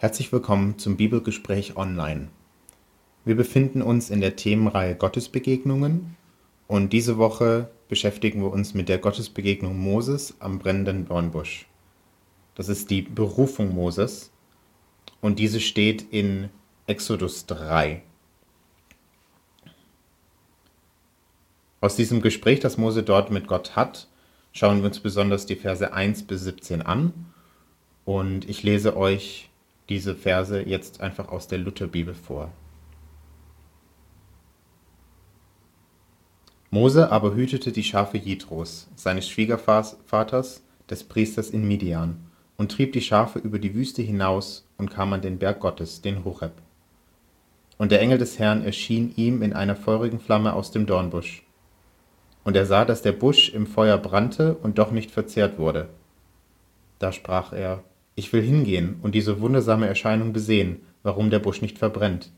Herzlich willkommen zum Bibelgespräch online. Wir befinden uns in der Themenreihe Gottesbegegnungen und diese Woche beschäftigen wir uns mit der Gottesbegegnung Moses am brennenden Dornbusch. Das ist die Berufung Moses und diese steht in Exodus 3. Aus diesem Gespräch, das Mose dort mit Gott hat, schauen wir uns besonders die Verse 1 bis 17 an und ich lese euch diese Verse jetzt einfach aus der Lutherbibel vor. Mose aber hütete die Schafe Jitros, seines Schwiegervaters, des Priesters in Midian, und trieb die Schafe über die Wüste hinaus und kam an den Berg Gottes, den Horeb. Und der Engel des Herrn erschien ihm in einer feurigen Flamme aus dem Dornbusch. Und er sah, dass der Busch im Feuer brannte und doch nicht verzehrt wurde. Da sprach er, ich will hingehen und diese wundersame Erscheinung besehen, warum der Busch nicht verbrennt.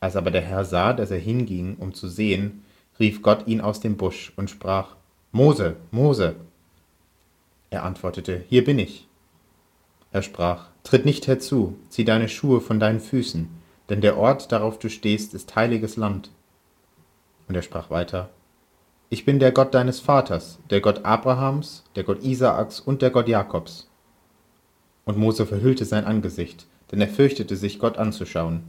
Als aber der Herr sah, dass er hinging, um zu sehen, rief Gott ihn aus dem Busch und sprach, Mose, Mose. Er antwortete, Hier bin ich. Er sprach, Tritt nicht herzu, zieh deine Schuhe von deinen Füßen, denn der Ort, darauf du stehst, ist heiliges Land. Und er sprach weiter, Ich bin der Gott deines Vaters, der Gott Abrahams, der Gott Isaaks und der Gott Jakobs. Und Mose verhüllte sein Angesicht, denn er fürchtete sich, Gott anzuschauen.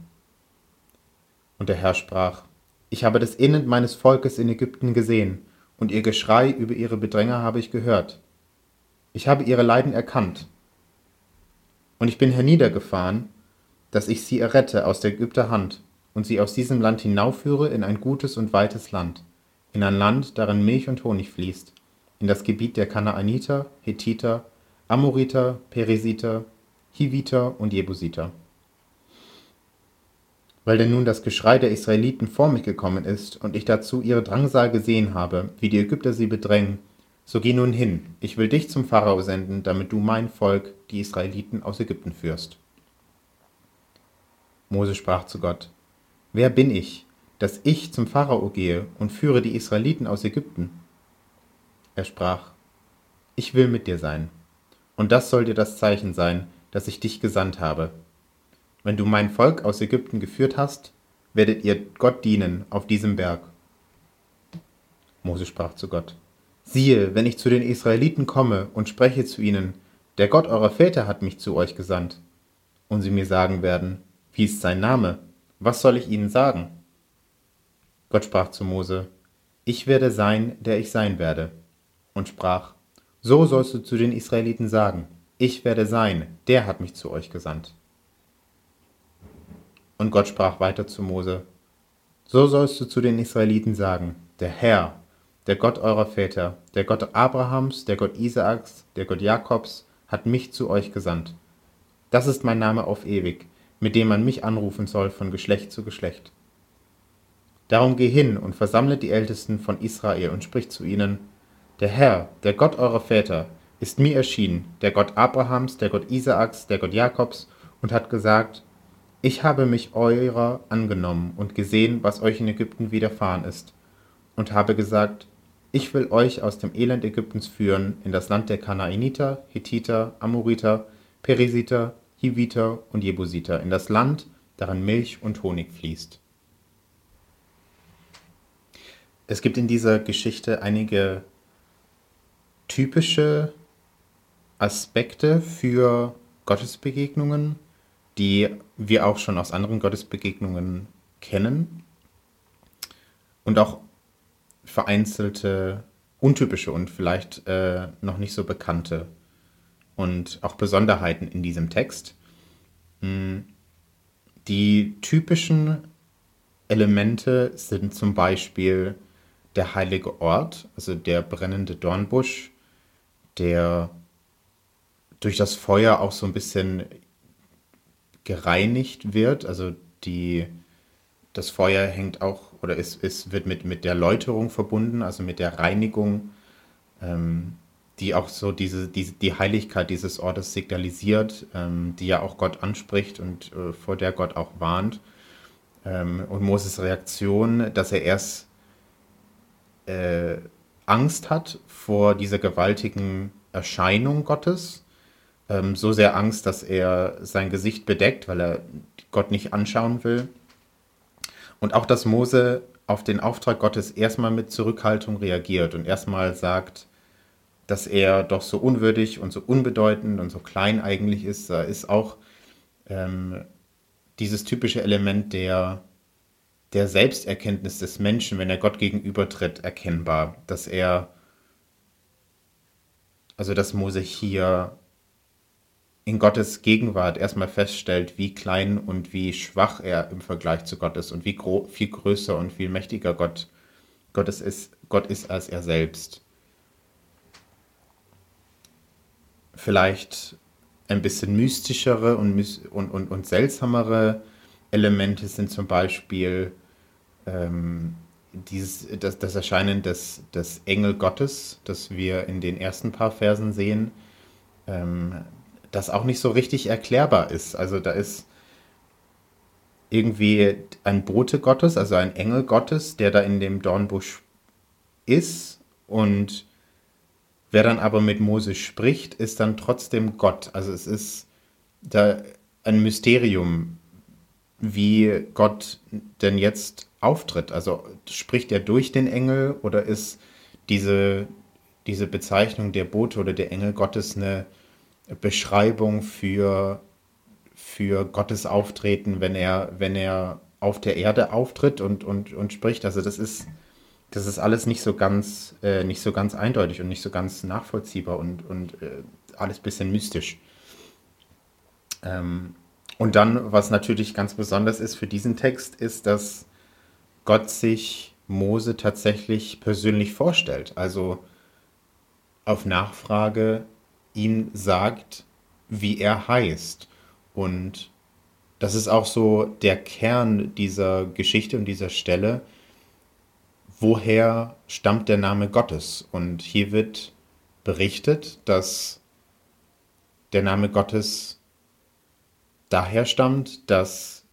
Und der Herr sprach, Ich habe das Elend meines Volkes in Ägypten gesehen, und ihr Geschrei über ihre Bedränger habe ich gehört. Ich habe ihre Leiden erkannt. Und ich bin herniedergefahren, dass ich sie errette aus der Ägypter Hand und sie aus diesem Land hinaufführe in ein gutes und weites Land, in ein Land, darin Milch und Honig fließt, in das Gebiet der Kanaaniter, Hethiter, Amoriter, Peresiter, Hiviter und Jebusiter. Weil denn nun das Geschrei der Israeliten vor mich gekommen ist und ich dazu ihre Drangsal gesehen habe, wie die Ägypter sie bedrängen, so geh nun hin, ich will dich zum Pharao senden, damit du mein Volk, die Israeliten, aus Ägypten führst. Mose sprach zu Gott, Wer bin ich, dass ich zum Pharao gehe und führe die Israeliten aus Ägypten? Er sprach, Ich will mit dir sein und das soll dir das Zeichen sein, dass ich dich gesandt habe. Wenn du mein Volk aus Ägypten geführt hast, werdet ihr Gott dienen auf diesem Berg. Mose sprach zu Gott, siehe, wenn ich zu den Israeliten komme und spreche zu ihnen, der Gott eurer Väter hat mich zu euch gesandt, und sie mir sagen werden, wie ist sein Name, was soll ich ihnen sagen? Gott sprach zu Mose, ich werde sein, der ich sein werde, und sprach, so sollst du zu den Israeliten sagen, ich werde sein, der hat mich zu euch gesandt. Und Gott sprach weiter zu Mose, so sollst du zu den Israeliten sagen, der Herr, der Gott eurer Väter, der Gott Abrahams, der Gott Isaaks, der Gott Jakobs, hat mich zu euch gesandt. Das ist mein Name auf ewig, mit dem man mich anrufen soll von Geschlecht zu Geschlecht. Darum geh hin und versammle die Ältesten von Israel und sprich zu ihnen, der Herr, der Gott eurer Väter, ist mir erschienen, der Gott Abrahams, der Gott Isaaks, der Gott Jakobs, und hat gesagt, ich habe mich eurer angenommen und gesehen, was euch in Ägypten widerfahren ist, und habe gesagt, ich will euch aus dem Elend Ägyptens führen in das Land der Kanaaniter, Hethiter, Amoriter, Peresiter, Hiviter und Jebusiter, in das Land, darin Milch und Honig fließt. Es gibt in dieser Geschichte einige typische Aspekte für Gottesbegegnungen, die wir auch schon aus anderen Gottesbegegnungen kennen und auch vereinzelte untypische und vielleicht äh, noch nicht so bekannte und auch Besonderheiten in diesem Text. Hm, die typischen Elemente sind zum Beispiel der heilige Ort, also der brennende Dornbusch, der durch das Feuer auch so ein bisschen gereinigt wird. Also die, das Feuer hängt auch oder es, es wird mit, mit der Läuterung verbunden, also mit der Reinigung, ähm, die auch so diese, diese, die Heiligkeit dieses Ortes signalisiert, ähm, die ja auch Gott anspricht und äh, vor der Gott auch warnt. Ähm, und Moses Reaktion, dass er erst äh, Angst hat vor dieser gewaltigen Erscheinung Gottes, ähm, so sehr Angst, dass er sein Gesicht bedeckt, weil er Gott nicht anschauen will. Und auch, dass Mose auf den Auftrag Gottes erstmal mit Zurückhaltung reagiert und erstmal sagt, dass er doch so unwürdig und so unbedeutend und so klein eigentlich ist. Da ist auch ähm, dieses typische Element der, der Selbsterkenntnis des Menschen, wenn er Gott gegenübertritt, erkennbar. Dass er, also dass Mose hier in Gottes Gegenwart erstmal feststellt, wie klein und wie schwach er im Vergleich zu Gott ist und wie viel größer und viel mächtiger Gott, Gott, ist, Gott ist als er selbst. Vielleicht ein bisschen mystischere und, und, und, und seltsamere Elemente sind zum Beispiel ähm, dieses, das, das Erscheinen des, des Engel Gottes, das wir in den ersten paar Versen sehen. Ähm, das auch nicht so richtig erklärbar ist. Also da ist irgendwie ein Bote Gottes, also ein Engel Gottes, der da in dem Dornbusch ist und wer dann aber mit Mose spricht, ist dann trotzdem Gott. Also es ist da ein Mysterium, wie Gott denn jetzt auftritt. Also spricht er durch den Engel oder ist diese, diese Bezeichnung der Bote oder der Engel Gottes eine Beschreibung für, für Gottes Auftreten, wenn er, wenn er auf der Erde auftritt und, und, und spricht. Also das ist, das ist alles nicht so ganz, äh, nicht so ganz eindeutig und nicht so ganz nachvollziehbar und, und äh, alles ein bisschen mystisch. Ähm, und dann, was natürlich ganz besonders ist für diesen Text, ist, dass Gott sich Mose tatsächlich persönlich vorstellt. Also auf Nachfrage ihm sagt, wie er heißt. Und das ist auch so der Kern dieser Geschichte und dieser Stelle. Woher stammt der Name Gottes? Und hier wird berichtet, dass der Name Gottes daher stammt, dass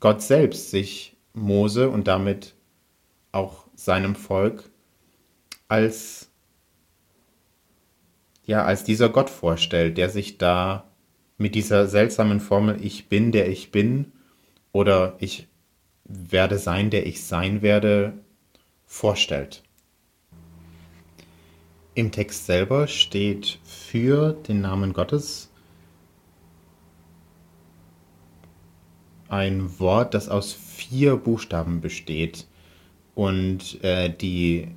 Gott selbst sich Mose und damit auch seinem Volk als ja als dieser Gott vorstellt, der sich da mit dieser seltsamen Formel Ich bin, der ich bin oder ich werde sein, der ich sein werde, vorstellt. Im Text selber steht für den Namen Gottes ein Wort, das aus vier Buchstaben besteht und äh, die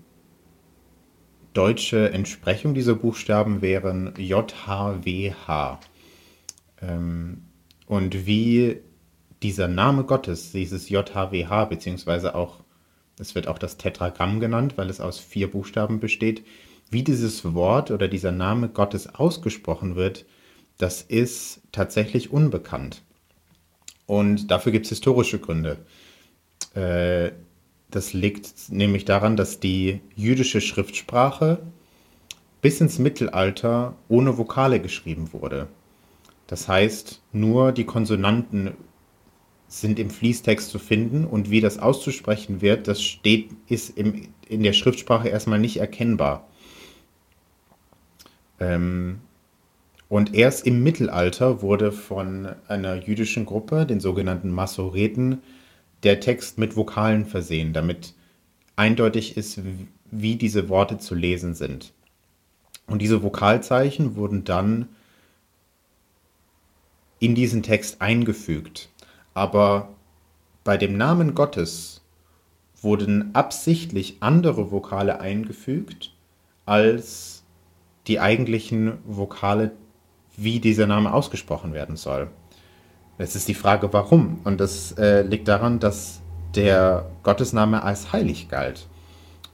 deutsche Entsprechung dieser Buchstaben wären JHWH. Ähm, und wie dieser Name Gottes, dieses JHWH, beziehungsweise auch, es wird auch das Tetragramm genannt, weil es aus vier Buchstaben besteht, wie dieses Wort oder dieser Name Gottes ausgesprochen wird, das ist tatsächlich unbekannt. Und dafür gibt es historische Gründe. Äh, das liegt nämlich daran, dass die jüdische Schriftsprache bis ins Mittelalter ohne Vokale geschrieben wurde. Das heißt, nur die Konsonanten sind im Fließtext zu finden und wie das auszusprechen wird, das steht, ist im, in der Schriftsprache erstmal nicht erkennbar. Ähm, und erst im Mittelalter wurde von einer jüdischen Gruppe, den sogenannten Massoreten, der Text mit Vokalen versehen, damit eindeutig ist, wie diese Worte zu lesen sind. Und diese Vokalzeichen wurden dann in diesen Text eingefügt. Aber bei dem Namen Gottes wurden absichtlich andere Vokale eingefügt als die eigentlichen Vokale, wie dieser Name ausgesprochen werden soll. Jetzt ist die Frage, warum? Und das äh, liegt daran, dass der Gottesname als heilig galt.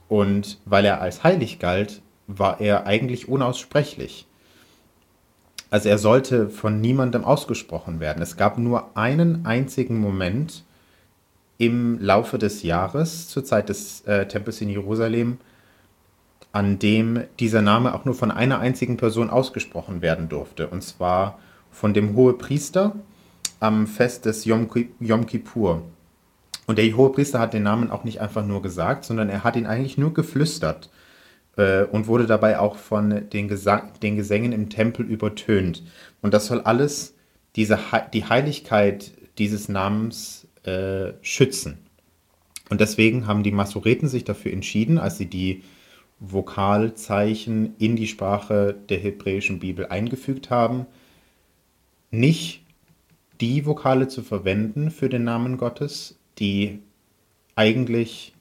Und weil er als heilig galt, war er eigentlich unaussprechlich. Also er sollte von niemandem ausgesprochen werden. Es gab nur einen einzigen Moment im Laufe des Jahres, zur Zeit des äh, Tempels in Jerusalem, an dem dieser Name auch nur von einer einzigen Person ausgesprochen werden durfte. Und zwar von dem Hohepriester, am Fest des Yom, Yom Kippur. Und der Hohepriester hat den Namen auch nicht einfach nur gesagt, sondern er hat ihn eigentlich nur geflüstert. äh, und wurde dabei auch von den, den Gesängen im Tempel übertönt. Und das soll alles diese, die Heiligkeit dieses Namens äh, schützen. Und deswegen haben die Masureten sich dafür entschieden, als sie die Vokalzeichen in die Sprache der hebräischen Bibel eingefügt haben, nicht die Vokale zu verwenden für den Namen Gottes, die eigentlich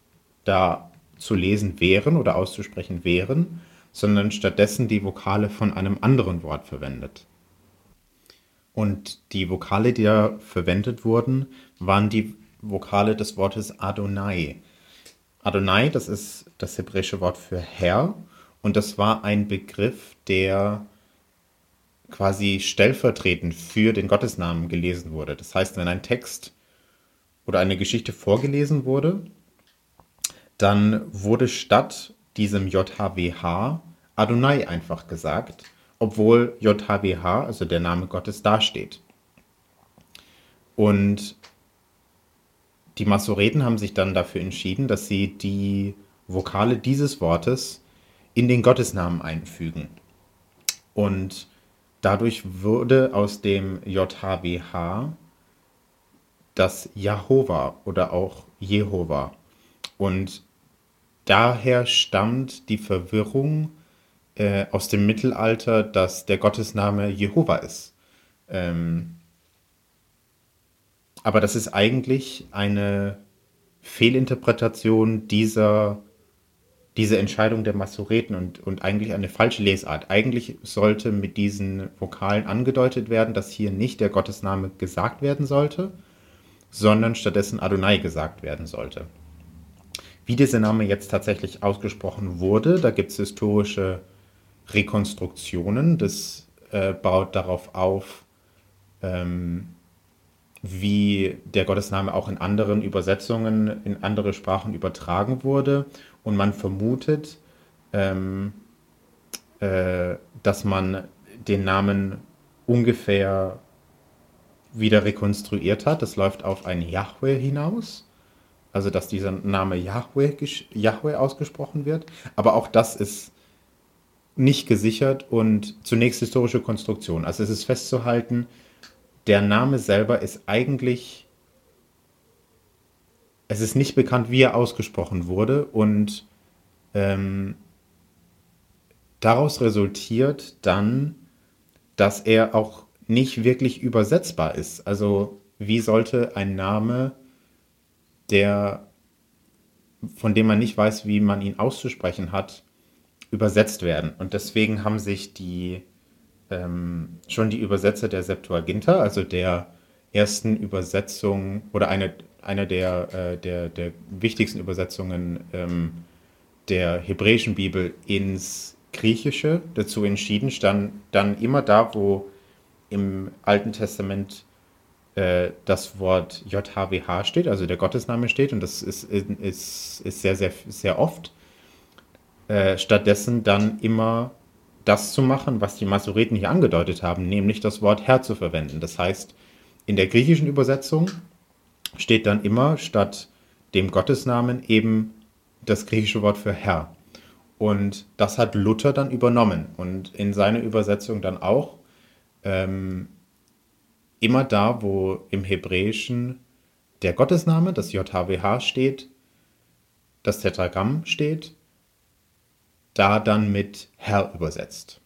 da zu lesen wären oder auszusprechen wären, sondern stattdessen die Vokale von einem anderen Wort verwendet. Und die Vokale, die da verwendet wurden, waren die Vokale des Wortes Adonai. Adonai, das ist das hebräische Wort für Herr und das war ein Begriff, der quasi stellvertretend für den Gottesnamen gelesen wurde. Das heißt, wenn ein Text oder eine Geschichte vorgelesen wurde, dann wurde statt diesem JHWH Adonai einfach gesagt, obwohl JHWH, also der Name Gottes, dasteht. Und die Masoreten haben sich dann dafür entschieden, dass sie die Vokale dieses Wortes in den Gottesnamen einfügen. Und dadurch wurde aus dem JHWH das Jahova oder auch Jehova. Und daher stammt die Verwirrung äh, aus dem Mittelalter, dass der Gottesname Jehova ist. Ähm, aber das ist eigentlich eine Fehlinterpretation dieser, dieser Entscheidung der Masureten und, und eigentlich eine falsche Lesart. Eigentlich sollte mit diesen Vokalen angedeutet werden, dass hier nicht der Gottesname gesagt werden sollte, sondern stattdessen Adonai gesagt werden sollte. Wie dieser Name jetzt tatsächlich ausgesprochen wurde, da gibt es historische Rekonstruktionen. Das äh, baut darauf auf, ähm, wie der Gottesname auch in anderen Übersetzungen in andere Sprachen übertragen wurde. Und man vermutet, ähm, äh, dass man den Namen ungefähr wieder rekonstruiert hat. Das läuft auf ein Yahweh hinaus. Also, dass dieser Name Yahweh, Yahweh ausgesprochen wird. Aber auch das ist nicht gesichert und zunächst historische Konstruktion. Also, es ist festzuhalten, der Name selber ist eigentlich, es ist nicht bekannt, wie er ausgesprochen wurde und ähm, daraus resultiert dann, dass er auch nicht wirklich übersetzbar ist. Also wie sollte ein Name, der von dem man nicht weiß, wie man ihn auszusprechen hat, übersetzt werden? Und deswegen haben sich die ähm, schon die Übersetzer der Septuaginta, also der ersten Übersetzung oder eine, eine der, äh, der, der wichtigsten Übersetzungen ähm, der hebräischen Bibel ins Griechische dazu entschieden, stand dann immer da, wo im Alten Testament äh, das Wort JHWH steht, also der Gottesname steht, und das ist, ist, ist sehr, sehr, sehr oft. Äh, stattdessen dann immer das zu machen, was die Masoreten hier angedeutet haben, nämlich das Wort Herr zu verwenden. Das heißt, in der griechischen Übersetzung steht dann immer statt dem Gottesnamen eben das griechische Wort für Herr. Und das hat Luther dann übernommen und in seiner Übersetzung dann auch ähm, immer da, wo im Hebräischen der Gottesname, das JHWH steht, das Tetragramm steht, da dann mit Herr übersetzt.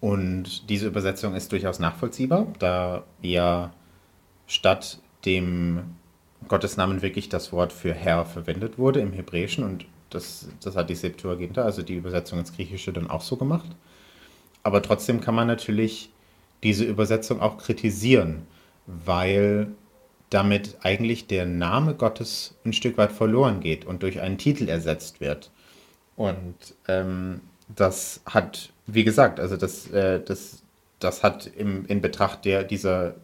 Und diese Übersetzung ist durchaus nachvollziehbar, da ja statt dem Gottesnamen wirklich das Wort für Herr verwendet wurde im Hebräischen und das, das hat die Septuaginta, also die Übersetzung ins Griechische, dann auch so gemacht. Aber trotzdem kann man natürlich diese Übersetzung auch kritisieren, weil damit eigentlich der Name Gottes ein Stück weit verloren geht und durch einen Titel ersetzt wird. Und ähm, das hat, wie gesagt, also das, äh, das, das hat im, in Betracht der, dieser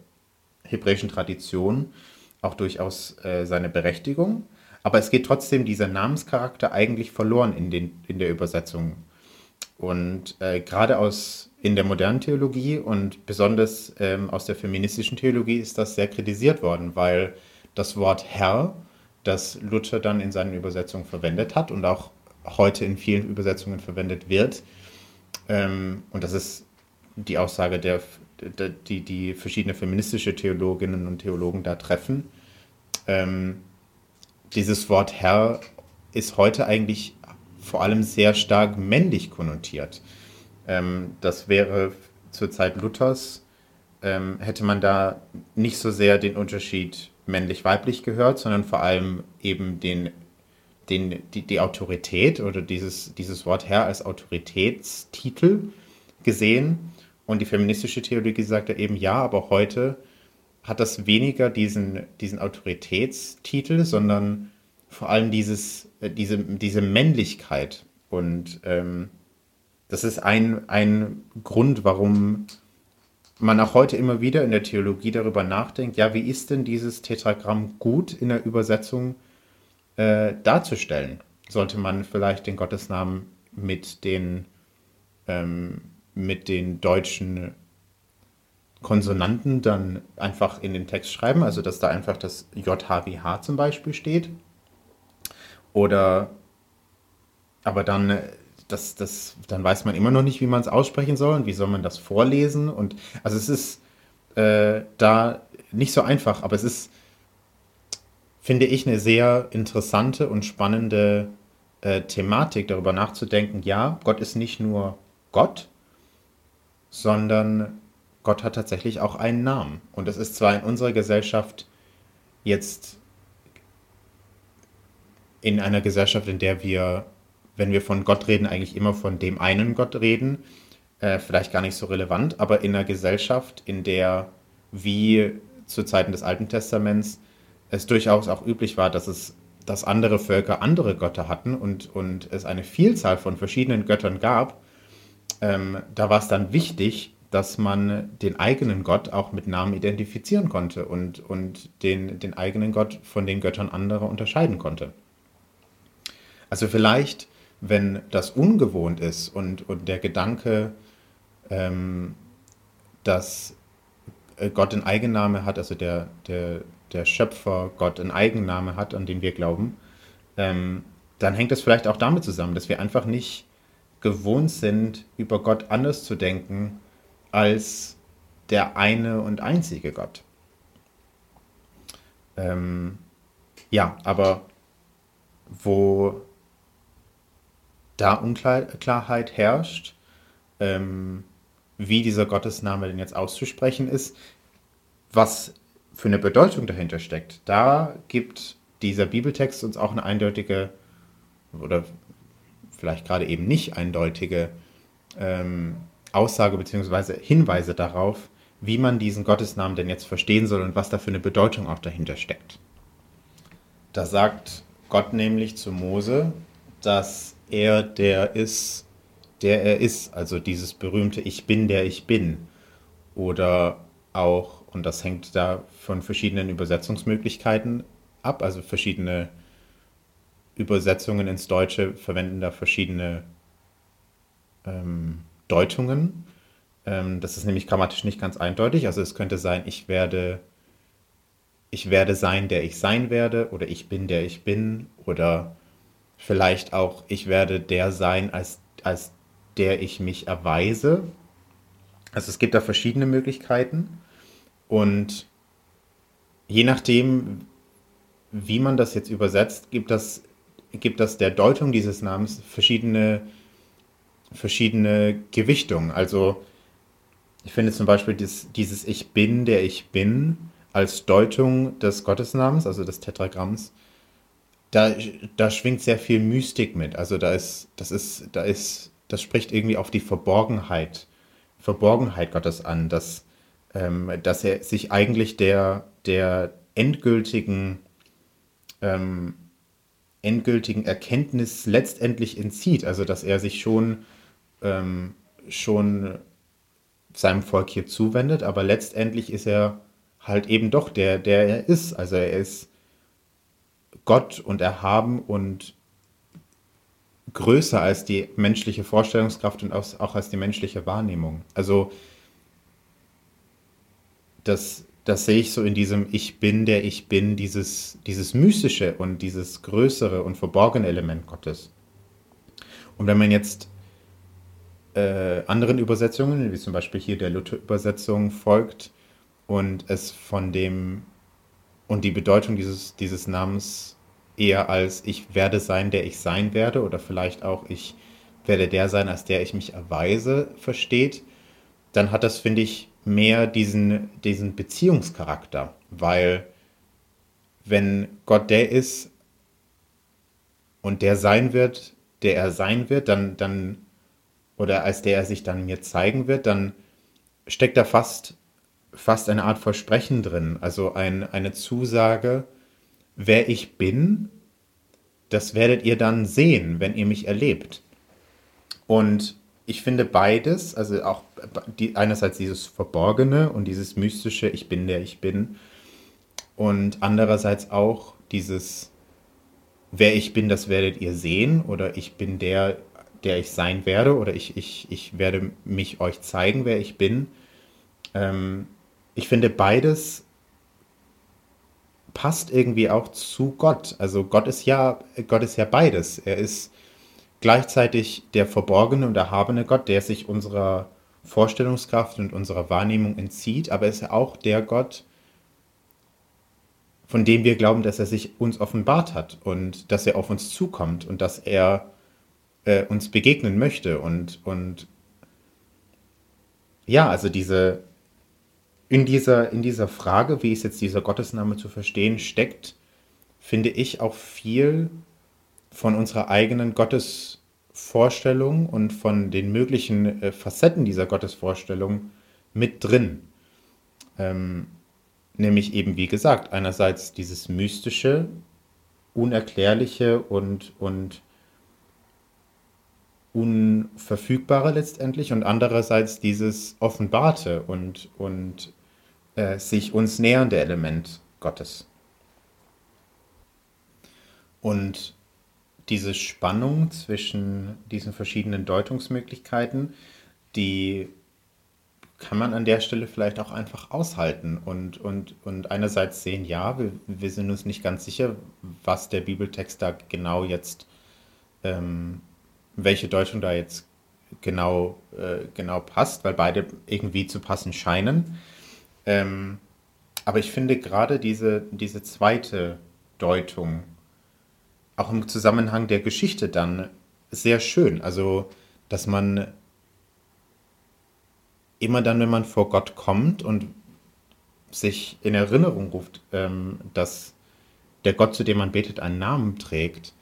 hebräischen Tradition auch durchaus äh, seine Berechtigung. Aber es geht trotzdem dieser Namenscharakter eigentlich verloren in, den, in der Übersetzung. Und äh, gerade aus in der modernen Theologie und besonders ähm, aus der feministischen Theologie ist das sehr kritisiert worden, weil das Wort Herr, das Luther dann in seinen Übersetzungen verwendet hat und auch heute in vielen Übersetzungen verwendet wird. Ähm, und das ist die Aussage, der, der, die, die verschiedene feministische Theologinnen und Theologen da treffen. Ähm, dieses Wort Herr ist heute eigentlich vor allem sehr stark männlich konnotiert. Ähm, das wäre zur Zeit Luthers, ähm, hätte man da nicht so sehr den Unterschied männlich-weiblich gehört, sondern vor allem eben den, den, die, die Autorität oder dieses, dieses Wort Herr als Autoritätstitel gesehen. Und die feministische Theologie sagt ja eben, ja, aber heute hat das weniger diesen, diesen Autoritätstitel, sondern vor allem dieses, äh, diese, diese Männlichkeit. Und ähm, das ist ein, ein Grund, warum man auch heute immer wieder in der Theologie darüber nachdenkt, ja, wie ist denn dieses Tetragramm gut in der Übersetzung äh, darzustellen? Sollte man vielleicht den Gottesnamen mit den, ähm, mit den deutschen Konsonanten dann einfach in den Text schreiben, also dass da einfach das JHWH zum Beispiel steht? Oder aber dann äh, das, das, dann weiß man immer noch nicht, wie man es aussprechen soll und wie soll man das vorlesen. Und also es ist äh, da nicht so einfach, aber es ist, finde ich, eine sehr interessante und spannende äh, Thematik, darüber nachzudenken, ja, Gott ist nicht nur Gott, sondern Gott hat tatsächlich auch einen Namen. Und es ist zwar in unserer Gesellschaft jetzt in einer Gesellschaft, in der wir wenn wir von Gott reden, eigentlich immer von dem einen Gott reden. Äh, vielleicht gar nicht so relevant, aber in einer Gesellschaft, in der wie zu Zeiten des Alten Testaments es durchaus auch üblich war, dass es dass andere Völker andere Götter hatten und, und es eine Vielzahl von verschiedenen Göttern gab, ähm, da war es dann wichtig, dass man den eigenen Gott auch mit Namen identifizieren konnte und, und den, den eigenen Gott von den Göttern anderer unterscheiden konnte. Also vielleicht wenn das ungewohnt ist und, und der Gedanke, ähm, dass äh, Gott einen Eigenname hat, also der, der, der Schöpfer Gott einen Eigenname hat, an den wir glauben, ähm, dann hängt es vielleicht auch damit zusammen, dass wir einfach nicht gewohnt sind, über Gott anders zu denken als der eine und einzige Gott. Ähm, ja, aber wo da Unklarheit herrscht, ähm, wie dieser Gottesname denn jetzt auszusprechen ist, was für eine Bedeutung dahinter steckt. Da gibt dieser Bibeltext uns auch eine eindeutige oder vielleicht gerade eben nicht eindeutige ähm, Aussage bzw. Hinweise darauf, wie man diesen Gottesnamen denn jetzt verstehen soll und was da für eine Bedeutung auch dahinter steckt. Da sagt Gott nämlich zu Mose, dass er der ist, der er ist. Also dieses berühmte Ich bin, der ich bin. Oder auch, und das hängt da von verschiedenen Übersetzungsmöglichkeiten ab, also verschiedene Übersetzungen ins Deutsche verwenden da verschiedene ähm, Deutungen. Ähm, das ist nämlich grammatisch nicht ganz eindeutig. Also es könnte sein, ich werde, ich werde sein, der ich sein werde, oder ich bin, der ich bin, oder vielleicht auch, ich werde der sein, als, als der ich mich erweise. Also es gibt da verschiedene Möglichkeiten und je nachdem, wie man das jetzt übersetzt, gibt das, gibt das der Deutung dieses Namens verschiedene, verschiedene Gewichtungen. Also ich finde zum Beispiel dieses, dieses Ich bin, der ich bin, als Deutung des Gottesnamens, also des Tetragramms, da, da schwingt sehr viel Mystik mit. Also da ist, das ist, da ist, das spricht irgendwie auf die Verborgenheit, Verborgenheit Gottes an, dass, ähm, dass er sich eigentlich der, der endgültigen, ähm, endgültigen Erkenntnis letztendlich entzieht. Also dass er sich schon, ähm, schon seinem Volk hier zuwendet, aber letztendlich ist er halt eben doch der, der er ist. Also er ist Gott und erhaben und größer als die menschliche Vorstellungskraft und auch als die menschliche Wahrnehmung. Also das, das sehe ich so in diesem Ich bin, der ich bin, dieses, dieses mystische und dieses größere und verborgene Element Gottes. Und wenn man jetzt äh, anderen Übersetzungen, wie zum Beispiel hier der Luther-Übersetzung, folgt und es von dem und die Bedeutung dieses, dieses Namens eher als ich werde sein, der ich sein werde oder vielleicht auch ich werde der sein, als der ich mich erweise, versteht, dann hat das, finde ich, mehr diesen, diesen Beziehungscharakter, weil wenn Gott der ist und der sein wird, der er sein wird, dann, dann, oder als der er sich dann mir zeigen wird, dann steckt da fast, fast eine Art Versprechen drin, also ein, eine Zusage, wer ich bin, das werdet ihr dann sehen, wenn ihr mich erlebt. Und ich finde beides, also auch die, einerseits dieses Verborgene und dieses mystische, ich bin der ich bin, und andererseits auch dieses, wer ich bin, das werdet ihr sehen, oder ich bin der, der ich sein werde, oder ich, ich, ich werde mich euch zeigen, wer ich bin. Ähm, ich finde beides passt irgendwie auch zu Gott. Also Gott ist ja, Gott ist ja beides. Er ist gleichzeitig der verborgene und erhabene Gott, der sich unserer Vorstellungskraft und unserer Wahrnehmung entzieht, aber er ist ja auch der Gott, von dem wir glauben, dass er sich uns offenbart hat und dass er auf uns zukommt und dass er äh, uns begegnen möchte. Und, und ja, also diese, in dieser, in dieser Frage, wie ist jetzt dieser Gottesname zu verstehen, steckt, finde ich, auch viel von unserer eigenen Gottesvorstellung und von den möglichen äh, Facetten dieser Gottesvorstellung mit drin. Ähm, nämlich eben, wie gesagt, einerseits dieses mystische, unerklärliche und, und unverfügbare letztendlich und andererseits dieses offenbarte und, und äh, sich uns nähernde Element Gottes. Und diese Spannung zwischen diesen verschiedenen Deutungsmöglichkeiten, die kann man an der Stelle vielleicht auch einfach aushalten und, und, und einerseits sehen, ja, wir, wir sind uns nicht ganz sicher, was der Bibeltext da genau jetzt, ähm, welche Deutung da jetzt genau, äh, genau passt, weil beide irgendwie zu passen scheinen. Ähm, aber ich finde gerade diese, diese zweite Deutung, auch im Zusammenhang der Geschichte dann, sehr schön. Also, dass man immer dann, wenn man vor Gott kommt und sich in Erinnerung ruft, ähm, dass der Gott, zu dem man betet, einen Namen trägt,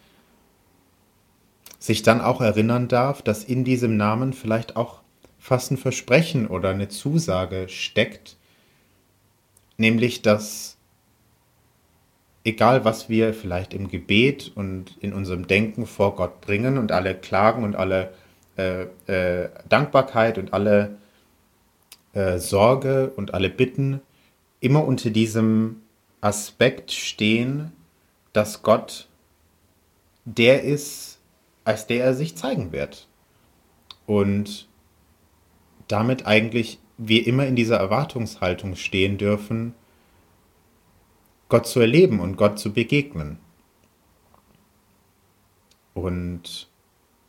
sich dann auch erinnern darf, dass in diesem Namen vielleicht auch fast ein Versprechen oder eine Zusage steckt, nämlich dass egal was wir vielleicht im Gebet und in unserem Denken vor Gott bringen und alle Klagen und alle äh, äh, Dankbarkeit und alle äh, Sorge und alle Bitten immer unter diesem Aspekt stehen, dass Gott der ist, als der er sich zeigen wird. Und damit eigentlich wir immer in dieser Erwartungshaltung stehen dürfen, Gott zu erleben und Gott zu begegnen. Und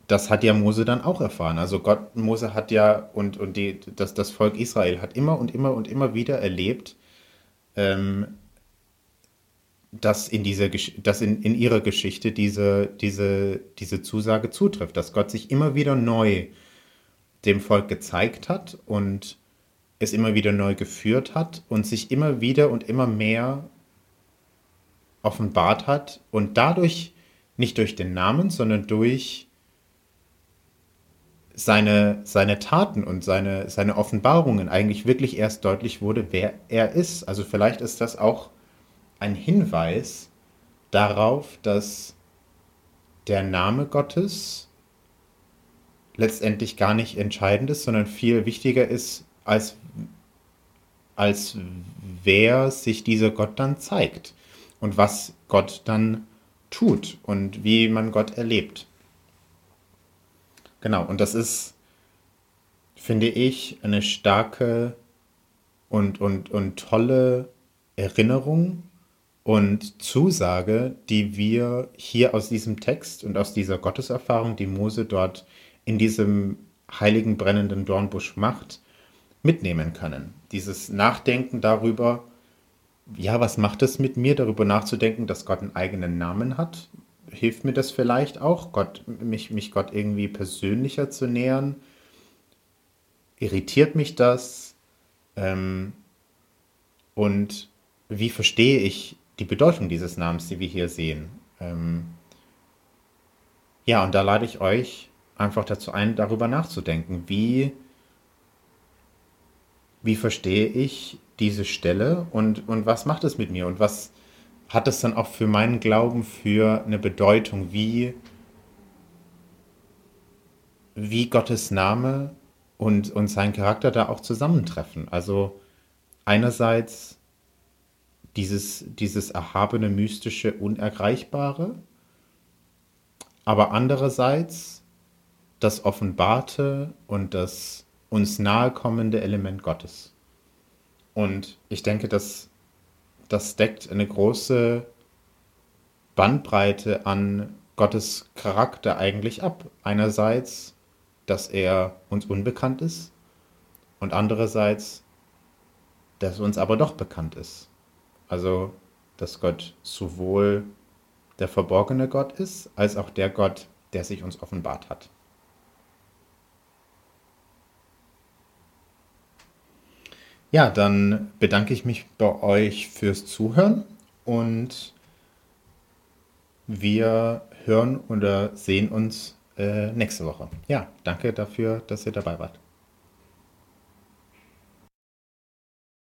das hat ja Mose dann auch erfahren. Also Gott, Mose hat ja und, und die, das, das Volk Israel hat immer und immer und immer wieder erlebt, ähm, dass in dieser dass in, in ihrer Geschichte diese, diese, diese Zusage zutrifft, dass Gott sich immer wieder neu dem Volk gezeigt hat und es immer wieder neu geführt hat und sich immer wieder und immer mehr offenbart hat und dadurch nicht durch den Namen, sondern durch seine, seine Taten und seine, seine Offenbarungen eigentlich wirklich erst deutlich wurde, wer er ist. Also vielleicht ist das auch ein Hinweis darauf, dass der Name Gottes letztendlich gar nicht entscheidend ist, sondern viel wichtiger ist, als, als wer sich dieser Gott dann zeigt und was Gott dann tut und wie man Gott erlebt. Genau, und das ist, finde ich, eine starke und, und, und tolle Erinnerung und Zusage, die wir hier aus diesem Text und aus dieser Gotteserfahrung, die Mose dort in diesem heiligen brennenden Dornbusch macht, mitnehmen können. Dieses Nachdenken darüber, ja, was macht es mit mir, darüber nachzudenken, dass Gott einen eigenen Namen hat? Hilft mir das vielleicht auch, Gott, mich, mich Gott irgendwie persönlicher zu nähern? Irritiert mich das? Ähm, und wie verstehe ich die Bedeutung dieses Namens, die wir hier sehen? Ähm, ja, und da lade ich euch einfach dazu ein, darüber nachzudenken. Wie, wie verstehe ich diese Stelle und, und was macht es mit mir und was hat es dann auch für meinen Glauben für eine Bedeutung, wie, wie Gottes Name und, und sein Charakter da auch zusammentreffen. Also einerseits dieses, dieses erhabene, mystische, unerreichbare, aber andererseits das offenbarte und das uns nahekommende Element Gottes. Und ich denke, dass das deckt eine große Bandbreite an Gottes Charakter eigentlich ab. Einerseits, dass er uns unbekannt ist und andererseits, dass uns aber doch bekannt ist. Also, dass Gott sowohl der verborgene Gott ist, als auch der Gott, der sich uns offenbart hat. Ja, dann bedanke ich mich bei euch fürs Zuhören und wir hören oder sehen uns äh, nächste Woche. Ja, danke dafür, dass ihr dabei wart.